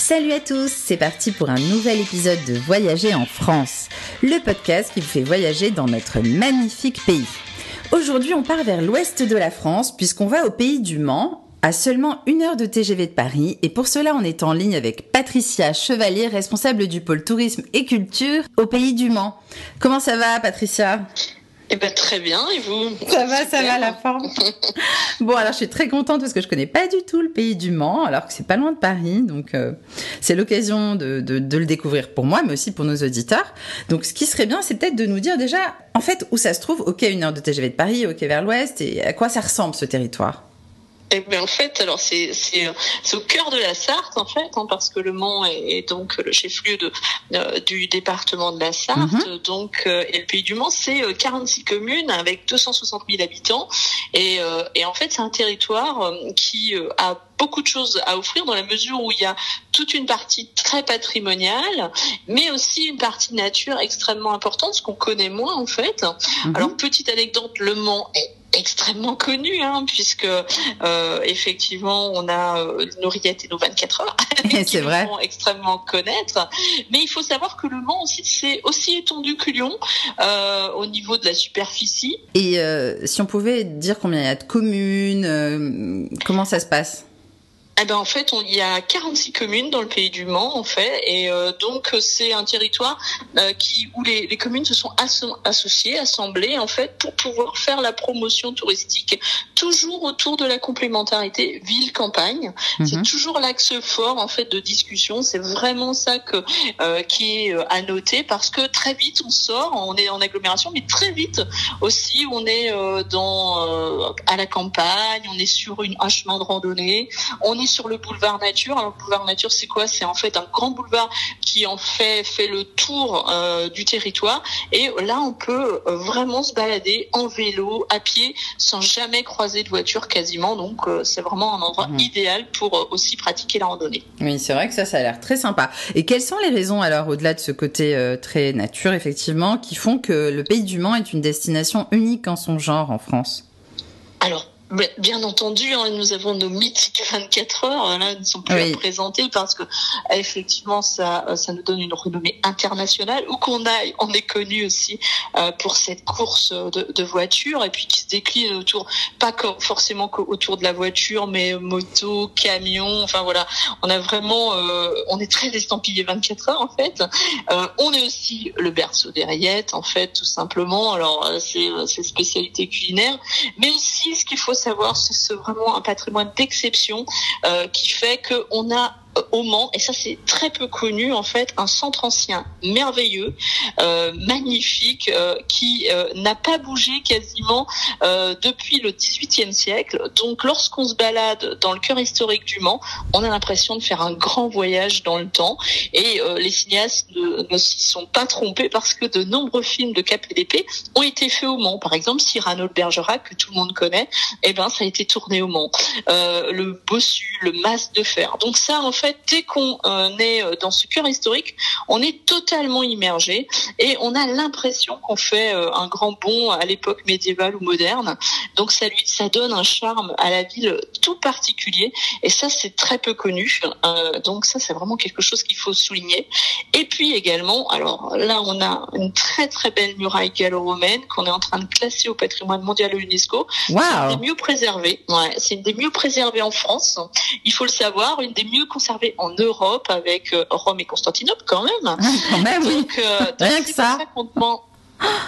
Salut à tous, c'est parti pour un nouvel épisode de Voyager en France, le podcast qui vous fait voyager dans notre magnifique pays. Aujourd'hui, on part vers l'ouest de la France puisqu'on va au pays du Mans, à seulement une heure de TGV de Paris, et pour cela, on est en ligne avec Patricia Chevalier, responsable du pôle tourisme et culture au pays du Mans. Comment ça va, Patricia? Eh ben très bien, et vous? Ça va, ça va la forme. bon, alors je suis très contente parce que je connais pas du tout le pays du Mans, alors que c'est pas loin de Paris, donc euh, c'est l'occasion de, de, de, le découvrir pour moi, mais aussi pour nos auditeurs. Donc ce qui serait bien, c'est peut-être de nous dire déjà, en fait, où ça se trouve, ok, une heure de TGV de Paris, ok vers l'ouest, et à quoi ça ressemble ce territoire? Eh bien, en fait, alors c'est c'est au cœur de la Sarthe en fait, hein, parce que Le Mans est, donc le chef-lieu de euh, du département de la Sarthe, mhm. donc euh, et le Pays du Mans, c'est 46 euh, communes avec 260 000 habitants, et et en fait c'est un territoire qui a beaucoup de choses à offrir dans la mesure où il y a toute une partie très patrimoniale, mais aussi une partie nature extrêmement importante, ce qu'on connaît moins en fait. Mhm. Alors petite anecdote, Le Mans est extrêmement connu, hein, puisque euh, effectivement on a euh, nos rillettes et nos 24 heures c'est vrai font extrêmement connaître. Mais il faut savoir que le Mans aussi c'est aussi étendu que Lyon euh, au niveau de la superficie. Et euh, si on pouvait dire combien il y a de communes, euh, comment ça se passe? Eh ben en fait, on, il y a 46 communes dans le pays du Mans en fait, et euh, donc c'est un territoire euh, qui où les, les, communes se sont associées, assemblées en fait pour pouvoir faire la promotion touristique, toujours autour de la complémentarité ville-campagne. Mhm. C'est toujours l'axe fort en fait de discussion. C'est vraiment ça que euh, qui est à noter parce que très vite on sort, on est en agglomération, mais très vite aussi on est dans à la campagne, on est sur une, un chemin de randonnée, on est sur le boulevard Nature. Alors, le boulevard Nature, c'est quoi? C'est en fait un grand boulevard qui en fait fait le tour euh, du territoire. Et là, on peut euh, vraiment se balader en vélo, à pied, sans jamais croiser de voiture quasiment. Donc, euh, c'est vraiment un endroit mmh. idéal pour aussi pratiquer la randonnée. Oui, c'est vrai que ça, ça a l'air très sympa. Et quelles sont les raisons alors, au-delà de ce côté très nature, effectivement, qui font que le Pays du Mans est une destination unique en son genre en France? Alors, Bien entendu, hein, nous avons nos mythiques 24 heures. Hein, là, ne sont plus oui. à présenter parce que effectivement, ça, euh, ça nous donne une renommée internationale. Où qu'on aille, on est connu aussi euh, pour cette course de, de voitures et puis qui se décline autour, pas forcément autour de la voiture, mais moto, camion. Enfin voilà, on a vraiment, euh, on est très estampillé 24 heures en fait. Euh, on est aussi le berceau des rayettes en fait, tout simplement. Alors euh, c'est c'est spécialité culinaire, mais aussi ce qu'il faut savoir, c'est vraiment un patrimoine d'exception euh, qui fait qu'on a au Mans, et ça c'est très peu connu en fait, un centre ancien merveilleux, euh, magnifique, euh, qui euh, n'a pas bougé quasiment euh, depuis le XVIIIe siècle. Donc lorsqu'on se balade dans le cœur historique du Mans, on a l'impression de faire un grand voyage dans le temps. Et euh, les cinéastes ne, ne s'y sont pas trompés parce que de nombreux films de Cap et d'épée ont été faits au Mans. Par exemple, Cyrano de Bergerac, que tout le monde connaît, eh ben ça a été tourné au Mans. le Bossu, le Mas de fer. Donc ça, en fait, dès qu'on euh, est euh, dans ce cœur historique, on est totalement immergé et on a l'impression qu'on fait euh, un grand bond à l'époque médiévale ou moderne. Donc ça lui, ça donne un charme à la ville tout particulier et ça c'est très peu connu. donc ça c'est vraiment quelque chose qu'il faut souligner. Et puis également, alors là on a une très très belle muraille gallo-romaine qu'on est en train de classer au patrimoine mondial de l'UNESCO. Wow. C'est une des mieux préservées. Ouais, c'est une des mieux préservées en France. Il faut le savoir, une des mieux conservées en Europe avec euh, Rome et Constantinople quand même. Quand même, oui. Donc, euh, Rien que ça. ça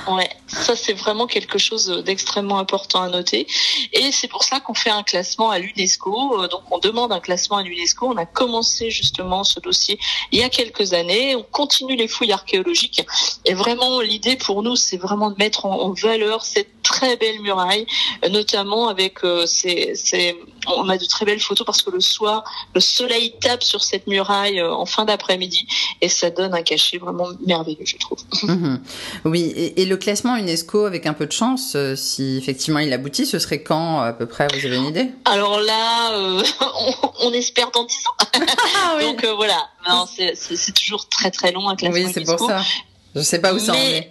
Ouais, ça c'est vraiment quelque chose d'extrêmement important à noter. Et c'est pour ça qu'on fait un classement à l'UNESCO. Euh, donc on demande un classement à l'UNESCO. On a commencé justement ce dossier il y a quelques années. On continue les fouilles archéologiques. Et vraiment l'idée pour nous, c'est vraiment de mettre en valeur cette très belle muraille, notamment avec ces, ces, on a de très belles photos parce que le soir, le soleil tape sur cette muraille euh, en fin d'après-midi et ça donne un cachet vraiment merveilleux, je trouve. Mmh. Oui, et, et, le classement UNESCO, avec un peu de chance, euh, si effectivement il aboutit, ce serait quand à peu près Vous avez une idée? Alors là, euh, on, on, espère dans 10 ans. ah, oui. Donc euh, voilà, c'est toujours très très long un classement Oui, c'est pour ça. Je sais pas où ça en est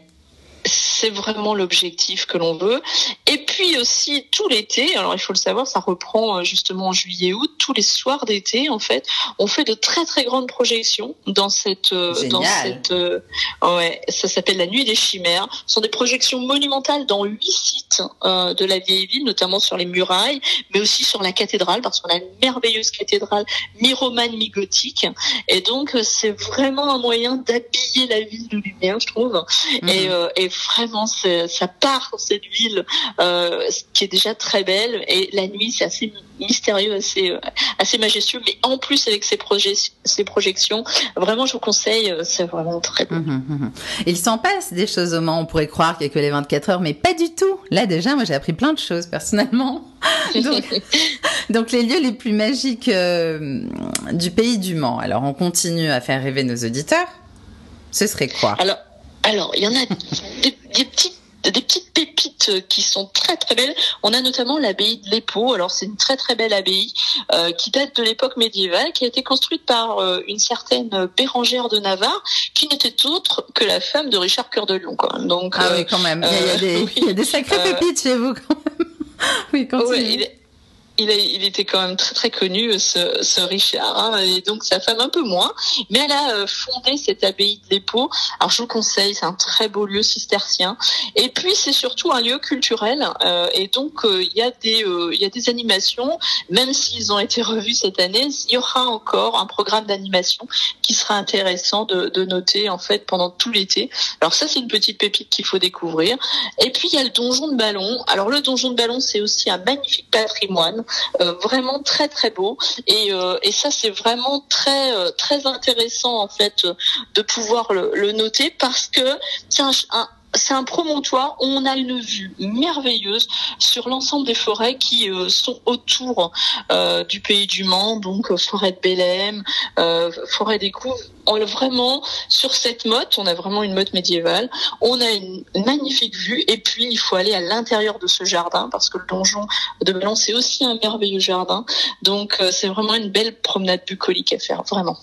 c'est vraiment l'objectif que l'on veut. Et puis aussi tout l'été, alors il faut le savoir, ça reprend euh, justement en juillet-août, tous les soirs d'été en fait, on fait de très très grandes projections dans cette euh, dans cette euh, ouais, ça s'appelle la nuit des chimères. Ce sont des projections monumentales dans huit sites de la vieille ville, notamment sur les murailles, mais aussi sur la cathédrale parce qu'on a une merveilleuse cathédrale mi-romane mi-gothique et donc c'est vraiment un moyen d'habiller la ville de lumière, je trouve. Et, mhm. et vraiment ça part dans cette ville euh, qui est déjà très belle et la nuit c'est assez mystérieux, assez euh, assez majestueux, mais en plus avec ces projets, ces projections, vraiment je vous conseille, euh, c'est vraiment très beau. Mmh, mmh, mmh. Il s'en passe des choses au Mans, on pourrait croire qu'il n'y a que les 24 heures, mais pas du tout. Là déjà, moi j'ai appris plein de choses personnellement. donc, les lieux les plus magiques du pays du Mans. Alors on continue à faire rêver nos auditeurs. Ce serait quoi? Alors alors, il y en a des, petites des petites pépites qui sont très très belles. On a notamment l'abbaye de l'Épau. Alors c'est une très très belle abbaye euh, qui date de l'époque médiévale, qui a été construite par euh, une certaine Bérangère de Navarre, qui n'était autre que la femme de Richard Cœur de Lion. Quoi. Donc ah oui, quand même. il, y a, des, il y a des sacrées pépites chez vous quand même. oui, continue il, était quand même très très connu ce, Richard hein, et donc sa femme un peu moins. Mais elle a euh, fondé cette abbaye de l'Épau alors je vous conseille c'est un très beau lieu cistercien. Et puis c'est surtout un lieu culturel euh, et donc euh, il y a des il y a des animations. Même s'ils ont été revus cette année il y aura encore un programme d'animation qui sera intéressant de, de noter en fait pendant tout l'été. Alors ça c'est une petite pépite qu'il faut découvrir. Et puis il y a le donjon de Ballon. Alors le donjon de Ballon c'est aussi un magnifique patrimoine. euh, vraiment très très beau. Et, euh, et ça c'est vraiment très euh, très intéressant en fait de pouvoir le, le noter parce que un, un c'est un promontoire où on a une vue merveilleuse sur l'ensemble des forêts qui euh, sont autour euh, du pays du Mans, donc euh, forêt de Bélem, forêt des Couves. On vraiment sur cette motte, on a vraiment une motte médiévale. On a une magnifique vue et puis il faut aller à l'intérieur de ce jardin parce que le donjon de Ballon c'est aussi un merveilleux jardin. Donc c'est vraiment une belle promenade bucolique à faire, vraiment.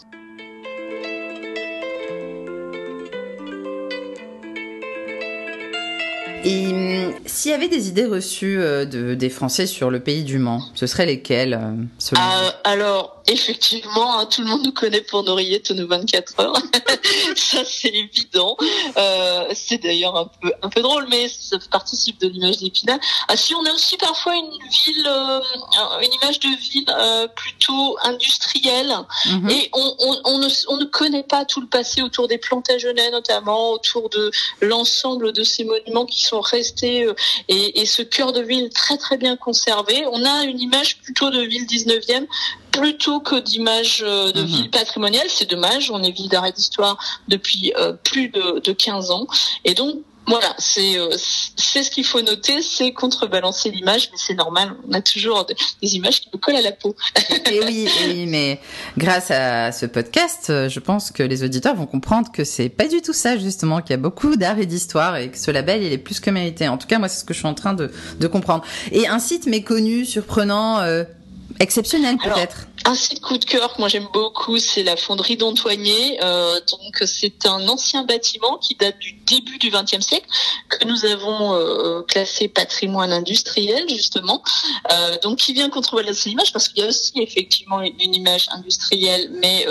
Et hum, s'il y avait des idées reçues euh, de, des Français sur le pays du Mans, ce seraient lesquelles euh, euh, Alors, effectivement, hein, tout le monde nous connaît pour nos rillettes nos 24 heures. ça, c'est évident. Euh, c'est d'ailleurs un peu, un peu drôle, mais ça participe de l'image d'Épinal. Ah, si on a aussi parfois une ville, euh, une image de ville euh, plutôt industrielle, mhm. et on, on, on, ne, on ne connaît pas tout le passé autour des Plantagenets, notamment autour de l'ensemble de ces monuments qui sont restés euh, et, et ce cœur de ville très très bien conservé. On a une image plutôt de ville 19e plutôt que d'images euh, de mhm. ville patrimoniale. C'est dommage, on est ville d'arrêt d'histoire depuis euh, plus de, de 15 ans. Et donc, voilà, c'est euh, c'est ce qu'il faut noter, c'est contrebalancer l'image, mais c'est normal, on a toujours des images qui nous collent à la peau. et oui, oui, mais grâce à ce podcast, je pense que les auditeurs vont comprendre que c'est pas du tout ça justement, qu'il y a beaucoup d'art et d'histoire et que ce label il est plus que mérité. En tout cas, moi c'est ce que je suis en train de, de comprendre. Et un site méconnu, surprenant, exceptionnel peut-être. Un site coup de cœur que moi j'aime beaucoup, c'est la fonderie d'Antoigné. Euh, donc c'est un ancien bâtiment qui date du début du XXe siècle que nous avons euh, classé patrimoine industriel justement. Euh, donc qui vient contrebalancer l'image parce qu'il y a aussi effectivement une image industrielle, mais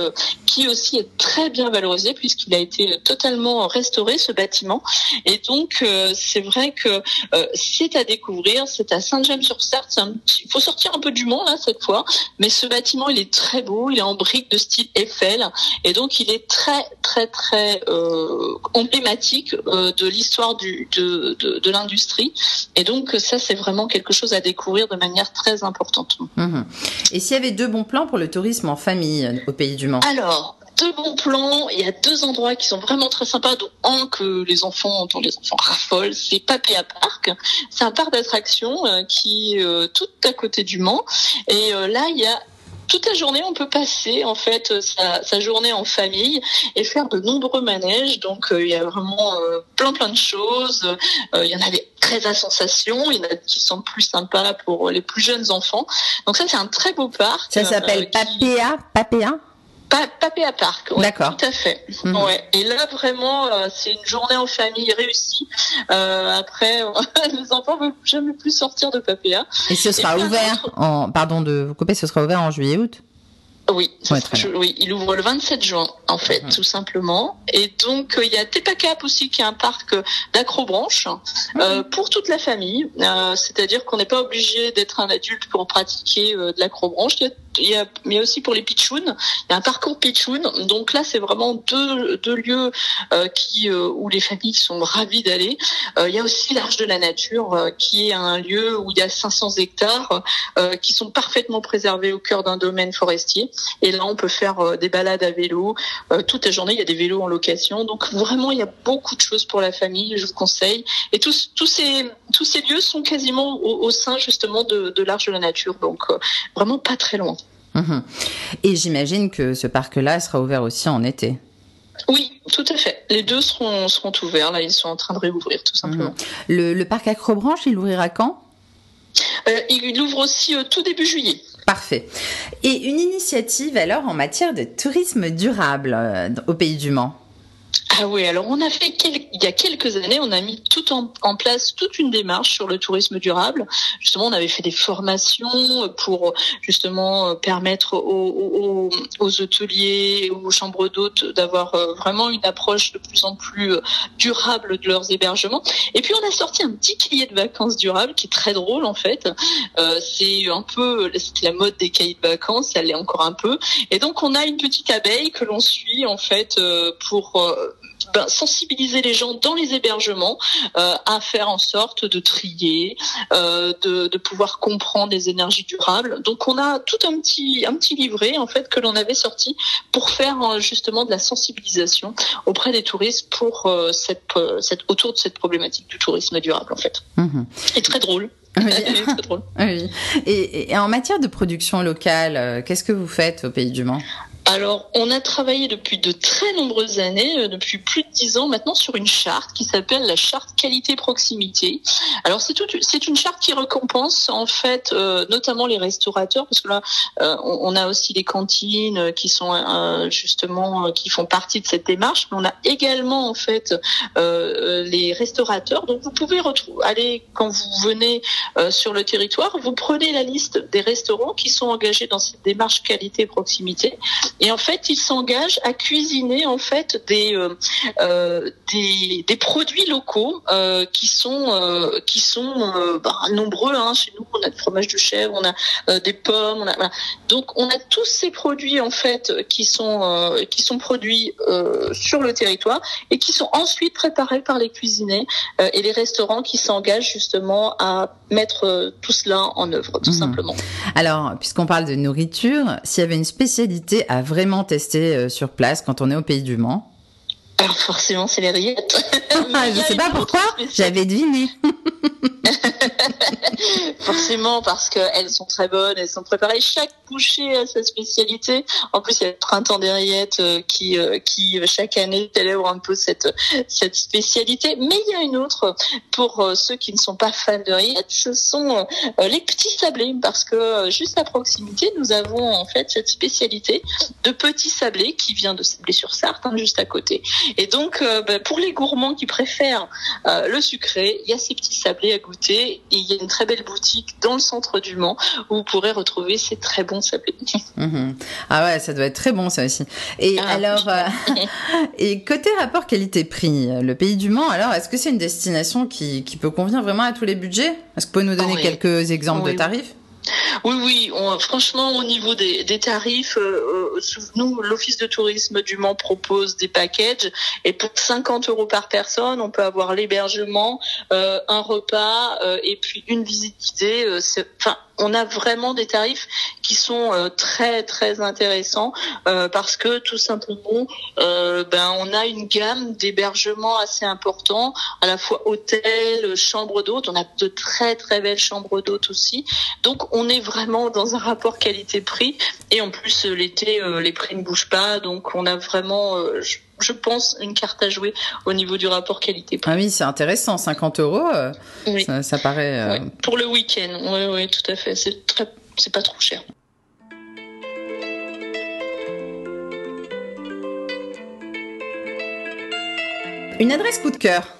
qui aussi est très bien valorisée puisqu'il a été totalement restauré ce bâtiment. Et donc c'est vrai que c'est à découvrir. C'est à Saint-James-sur-Sarthe. Il faut sortir un peu du monde là cette fois, mais ce bâtiment il est très beau, il est en briques de style Eiffel, et donc il est très très très euh, emblématique euh, de l'histoire du de, de, l'industrie. Et donc ça c'est vraiment quelque chose à découvrir de manière très importante. Mhm. Et s'il y avait deux bons plans pour le tourisme en famille au pays du Mans? Alors, deux bons plans. Il y a deux endroits qui sont vraiment très sympas, dont un que les enfants, dont les enfants raffolent, c'est Papéa Park. C'est un parc d'attractions euh, qui est tout à côté du Mans. Et là, il y a toute la journée, on peut passer en fait euh, sa, journée en famille et faire de nombreux manèges. Donc euh, il y a vraiment euh, plein plein de choses. il y en a des très à sensation, il y en a qui sont plus sympas pour les plus jeunes enfants. Donc ça c'est un très beau parc. Ça s'appelle Papéa, Papéa. Papé à Parc, D'accord. Tout à fait. Mhm. Ouais. Et là, vraiment, euh, c'est une journée en famille réussie. Euh, après, les enfants ne veulent jamais plus sortir de Papéa. Et ce sera ouvert, en, pardon de vous couper, ce sera ouvert en juillet-août oui, oui, il ouvre le 27 juin en fait, tout simplement. Et donc euh, il y a Tepacap aussi qui est un parc d'acrobranche euh, pour toute la famille. Euh, C'est-à-dire qu'on n'est pas obligé d'être un adulte pour pratiquer euh, de l'acrobranche. Il il y a, mais aussi pour les pitchouns. Il y a un parcours pitchoun. Donc là, c'est vraiment deux, deux lieux euh, qui euh, où les familles sont ravies d'aller. Euh, il y a aussi l'Arche de la Nature, euh, qui est un lieu où il y a 500 hectares qui sont parfaitement préservés au cœur d'un domaine forestier. Et là, on peut faire des balades à vélo toute la journée. Il y a des vélos en location. Donc vraiment, il y a beaucoup de choses pour la famille. Je vous conseille. Et tous, tous ces tous ces lieux sont quasiment au, au sein justement de, de l'Arche de la Nature. Donc vraiment pas très loin. Mhm. Et j'imagine que ce parc-là sera ouvert aussi en été. Oui, tout à fait. Les deux seront, seront ouverts. Là, ils sont en train de réouvrir, tout simplement. Mhm. Le, parc Acrobranche, il ouvrira quand? Euh, Il ouvre aussi euh, tout début juillet. Parfait. Et une initiative alors en matière de tourisme durable euh, au Pays du Mans? Ah oui, alors on a fait il y a quelques années, on a mis tout en, place toute une démarche sur le tourisme durable. Justement, on avait fait des formations pour justement permettre aux, hôteliers, aux chambres d'hôtes d'avoir euh, vraiment une approche de plus en plus euh, durable de leurs hébergements. Et puis on a sorti un petit cahier de vacances durable qui est très drôle en fait. Euh, c'est un peu la mode des cahiers de vacances, elle est encore un peu. Et donc on a une petite abeille que l'on suit en fait pour ben, sensibiliser les gens dans les hébergements euh, à faire en sorte de trier, euh, de, de, pouvoir comprendre les énergies durables. Donc on a tout un petit un petit livret en fait que l'on avait sorti pour faire euh, justement de la sensibilisation auprès des touristes pour euh, cette, euh, cette autour de cette problématique du tourisme durable en fait. Mmh. Et très drôle. Oui. très drôle. oui. Et, et, en matière de production locale, qu'est-ce que vous faites au Pays du Mans? Alors, on a travaillé depuis de très nombreuses années, euh, depuis plus de dix ans maintenant, sur une charte qui s'appelle la charte qualité proximité. Alors, c'est c'est une charte qui récompense en fait, euh, notamment les restaurateurs, parce que là, euh, on, a aussi les cantines qui sont justement qui font partie de cette démarche, mais on a également en fait les restaurateurs. Donc, vous pouvez aller quand vous venez sur le territoire, vous prenez la liste des restaurants qui sont engagés dans cette démarche qualité proximité et en fait, ils s'engagent à cuisiner en fait des euh, euh des, des, produits locaux euh, qui sont euh, qui sont euh, bah, nombreux. Hein. Chez nous, on a du fromage de chèvre, on a des pommes, on a voilà. donc on a tous ces produits en fait qui sont qui sont produits sur le territoire et qui sont ensuite préparés par les cuisiniers et les restaurants qui s'engagent justement à mettre tout cela en œuvre, tout mmh. simplement. Alors, puisqu'on parle de nourriture, s'il y avait une spécialité à vraiment tester euh, sur place quand on est au pays du Mans Alors forcément, c'est les rillettes. je sais pas pourquoi, j'avais deviné. Forcément, parce qu'elles sont très bonnes, elles sont préparées. Chaque boucher a sa spécialité. En plus, il y a le printemps des rillettes euh, qui, euh, qui chaque année célèbre un peu cette, cette spécialité. Mais il y a une autre pour euh, ceux qui ne sont pas fans de rillettes, ce sont les petits sablés, parce que juste à proximité, nous avons en fait cette spécialité de petits sablés qui vient de Sablé-sur-Sarthe, hein, juste à côté. Et donc, ben, pour les gourmands qui préfèrent le sucré, il y a ces petits sablés à goûter et il y a une très belle boutique dans le centre du Mans où vous pourrez retrouver ces très bons sablés. Mhm. Ah ouais, ça doit être très bon ça aussi. Et ah, alors, euh, et côté rapport qualité-prix, le pays du Mans, alors est-ce que c'est une destination qui, qui, peut convenir vraiment à tous les budgets? Est-ce que vous pouvez nous donner quelques exemples de tarifs? oui, oui. franchement, au niveau des, tarifs, euh, euh, nous, l'Office de tourisme du Mans propose des packages et pour 50 euros par personne, on peut avoir l'hébergement, euh, un repas et puis une visite guidée. Enfin, on a vraiment des tarifs qui sont euh, très très intéressants euh, parce que tout simplement euh, ben on a une gamme d'hébergements assez important à la fois hôtel chambre d'hôte on a de très très belles chambres d'hôte aussi. Donc on est vraiment dans un rapport qualité prix et en plus l'été les prix ne bougent pas. Donc on a vraiment je pense, une carte à jouer au niveau du rapport qualité. -prix. Ah oui, c'est intéressant, 50 euros, euh, ça, paraît... Euh, pour le week-end, oui, oui, tout à fait, c'est très... pas trop cher. Une adresse coup de cœur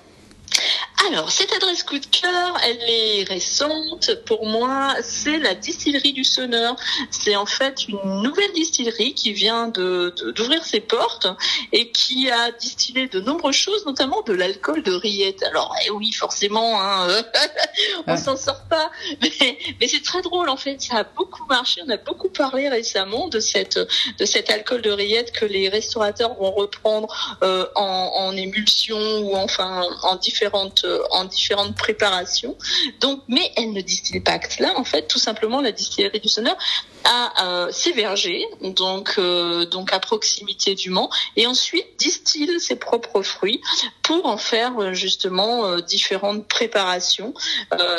alors, cette adresse coup de cœur, elle est récente. Pour moi, c'est la distillerie du Sonneur. C'est en fait une nouvelle distillerie qui vient de, d'ouvrir ses portes et qui a distillé de nombreuses choses, notamment de l'alcool de rillette. Alors, eh oui, forcément, hein, on s'en sort pas. Mais, mais c'est très drôle, en fait. Ça a beaucoup marché. On a beaucoup parlé récemment de cette, de cet alcool de rillette que les restaurateurs vont reprendre euh, en, en émulsion ou enfin en différentes en différentes préparations. Donc, mais elle ne distille pas que cela. En fait, tout simplement, la distillerie du Sonneur a euh, ses vergers, donc euh, donc à proximité du Mans, et ensuite distille ses propres fruits pour en faire euh, justement différentes préparations.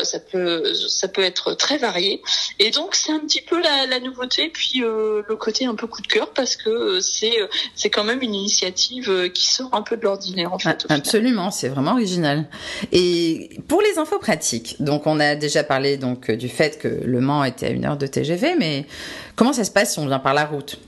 ça peut ça peut être très varié, et donc c'est un petit peu la, la nouveauté, puis le côté un peu coup de cœur parce que c'est c'est quand même une initiative qui sort un peu de l'ordinaire en fait. Absolument, c'est vraiment original. Et pour les infos pratiques, donc on a déjà parlé donc du fait que Le Mans était à une heure de TGV, mais comment ça se passe si on vient par la route?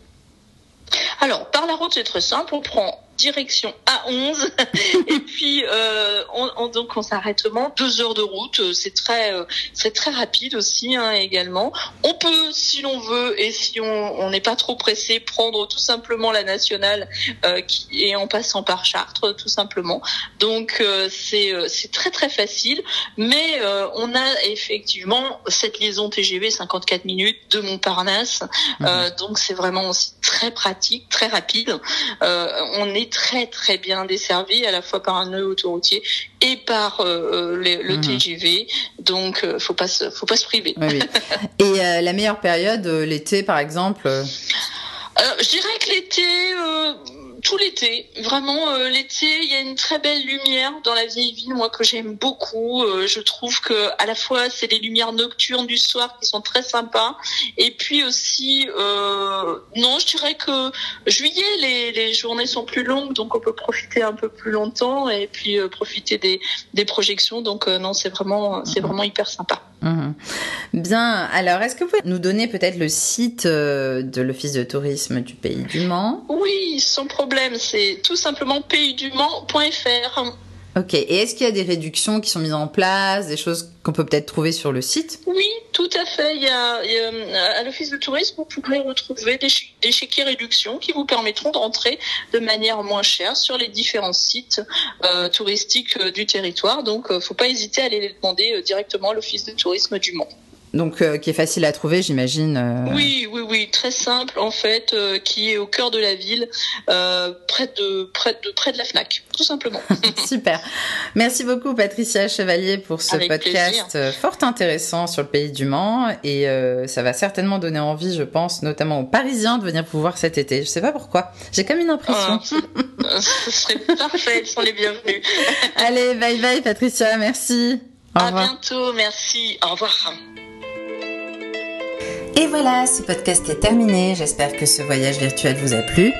Alors par la route c'est très simple, on prend direction A11 et puis euh, on, donc on s'arrête deux heures de route. C'est très euh, c'est très rapide aussi hein, également. On peut si l'on veut et si on n'est pas trop pressé prendre tout simplement la nationale euh, qui est en passant par Chartres tout simplement. Donc c'est c'est très très facile. Mais on a effectivement cette liaison TGV 54 minutes de Montparnasse. Mmh. donc c'est vraiment aussi très pratique très rapide. On est très très bien desservi à la fois par un nœud autoroutier et par euh, euh, le mhm. TGV. Donc, euh, faut pas faut pas se priver. Et la meilleure période, l'été par exemple. je dirais que l'été tout l'été. Vraiment, euh, l'été, il y a une très belle lumière dans la vieille ville, moi que j'aime beaucoup. Euh, je trouve que à la fois c'est les lumières nocturnes du soir qui sont très sympas, et puis aussi, euh, non, je dirais que juillet, les, les journées sont plus longues, donc on peut profiter un peu plus longtemps et puis profiter des, des projections. Donc non, c'est vraiment, c'est vraiment hyper sympa. Mhm. Bien. Alors, est-ce que vous pouvez nous donner peut-être le site de l'Office de tourisme du Pays du Mans? Oui, sans problème c'est tout simplement paysdumont.fr. Ok, et est-ce qu'il y a des réductions qui sont mises en place, des choses qu'on peut peut-être trouver sur le site? Oui, tout à fait. Il y a, à l'Office de tourisme, vous pourrez retrouver des, des chéquiers réductions qui vous permettront d'entrer de manière moins chère sur les différents sites euh, touristiques euh, du territoire. Donc, euh, faut pas hésiter à aller les demander directement à l'Office de tourisme du Mans donc euh, qui est facile à trouver, j'imagine. Euh. Oui, oui, oui, très simple en fait, euh, qui est au cœur de la ville, près de près de près de la Fnac, tout simplement. Super. Merci beaucoup Patricia Chevalier pour ce podcast fort intéressant sur le pays du Mans et ça va certainement donner envie, je pense, notamment aux Parisiens de venir vous voir cet été. Je sais pas pourquoi, j'ai comme une impression. Ah, ce serait parfait, ils sont les bienvenus. Allez, bye bye Patricia, merci. Au à bientôt, merci. Au revoir. Et voilà, ce podcast est terminé. J'espère que ce voyage virtuel vous a plu.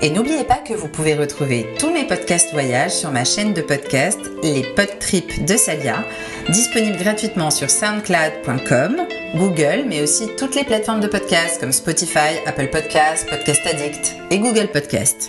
Et n'oubliez pas que vous pouvez retrouver tous mes podcasts voyages sur ma chaîne de podcast, les Podtrips de Salia, disponible gratuitement sur soundcloud.com, Google, mais aussi toutes les plateformes de podcasts comme Spotify, Apple Podcasts, Podcast Addict et Google Podcasts.